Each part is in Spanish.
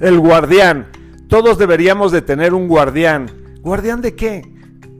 El guardián. Todos deberíamos de tener un guardián. ¿Guardián de qué?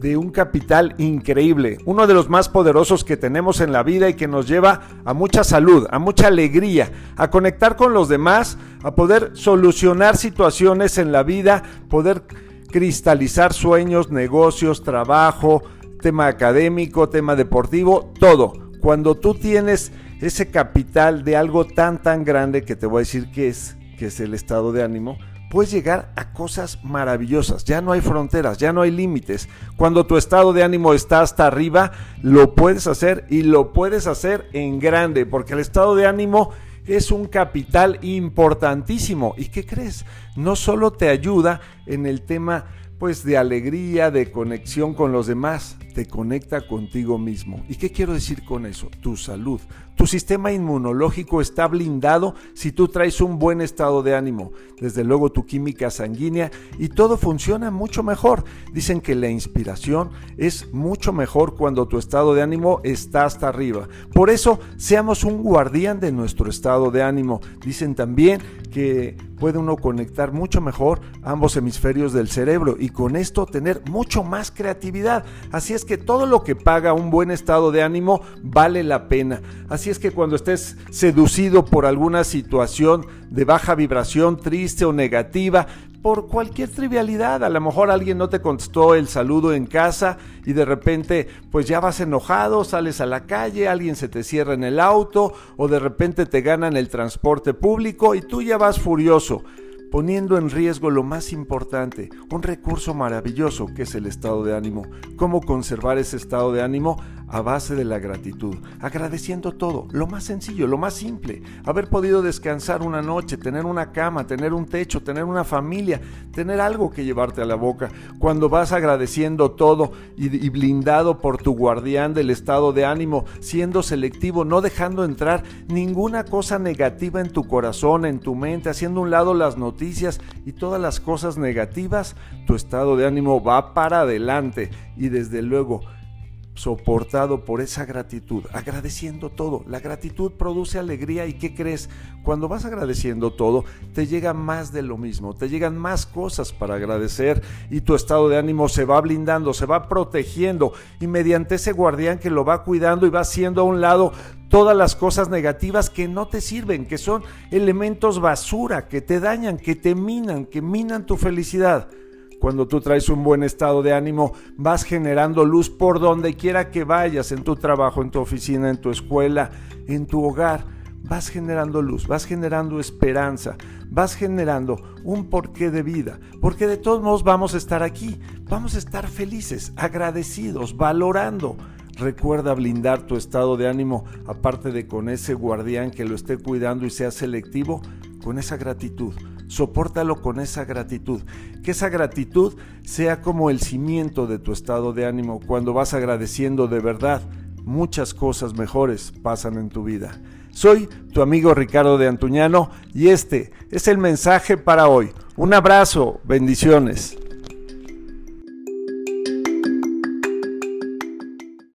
De un capital increíble, uno de los más poderosos que tenemos en la vida y que nos lleva a mucha salud, a mucha alegría, a conectar con los demás, a poder solucionar situaciones en la vida, poder cristalizar sueños, negocios, trabajo, tema académico, tema deportivo, todo. Cuando tú tienes ese capital de algo tan tan grande que te voy a decir que es que es el estado de ánimo, puedes llegar a cosas maravillosas. Ya no hay fronteras, ya no hay límites. Cuando tu estado de ánimo está hasta arriba, lo puedes hacer y lo puedes hacer en grande, porque el estado de ánimo es un capital importantísimo. ¿Y qué crees? No solo te ayuda en el tema pues de alegría, de conexión con los demás, te conecta contigo mismo. ¿Y qué quiero decir con eso? Tu salud. Tu sistema inmunológico está blindado si tú traes un buen estado de ánimo, desde luego tu química sanguínea y todo funciona mucho mejor. Dicen que la inspiración es mucho mejor cuando tu estado de ánimo está hasta arriba. Por eso, seamos un guardián de nuestro estado de ánimo. Dicen también que puede uno conectar mucho mejor ambos hemisferios del cerebro y con esto tener mucho más creatividad. Así es que todo lo que paga un buen estado de ánimo vale la pena. Así es que cuando estés seducido por alguna situación de baja vibración, triste o negativa, por cualquier trivialidad. A lo mejor alguien no te contestó el saludo en casa y de repente pues ya vas enojado, sales a la calle, alguien se te cierra en el auto o de repente te ganan el transporte público y tú ya vas furioso poniendo en riesgo lo más importante, un recurso maravilloso que es el estado de ánimo. ¿Cómo conservar ese estado de ánimo? A base de la gratitud, agradeciendo todo, lo más sencillo, lo más simple, haber podido descansar una noche, tener una cama, tener un techo, tener una familia, tener algo que llevarte a la boca. Cuando vas agradeciendo todo y, y blindado por tu guardián del estado de ánimo, siendo selectivo, no dejando entrar ninguna cosa negativa en tu corazón, en tu mente, haciendo un lado las noticias, y todas las cosas negativas, tu estado de ánimo va para adelante y desde luego soportado por esa gratitud, agradeciendo todo. La gratitud produce alegría y ¿qué crees? Cuando vas agradeciendo todo, te llega más de lo mismo, te llegan más cosas para agradecer y tu estado de ánimo se va blindando, se va protegiendo y mediante ese guardián que lo va cuidando y va haciendo a un lado todas las cosas negativas que no te sirven, que son elementos basura, que te dañan, que te minan, que minan tu felicidad. Cuando tú traes un buen estado de ánimo, vas generando luz por donde quiera que vayas, en tu trabajo, en tu oficina, en tu escuela, en tu hogar. Vas generando luz, vas generando esperanza, vas generando un porqué de vida, porque de todos modos vamos a estar aquí, vamos a estar felices, agradecidos, valorando. Recuerda blindar tu estado de ánimo, aparte de con ese guardián que lo esté cuidando y sea selectivo, con esa gratitud Sopórtalo con esa gratitud. Que esa gratitud sea como el cimiento de tu estado de ánimo. Cuando vas agradeciendo de verdad, muchas cosas mejores pasan en tu vida. Soy tu amigo Ricardo de Antuñano y este es el mensaje para hoy. Un abrazo, bendiciones.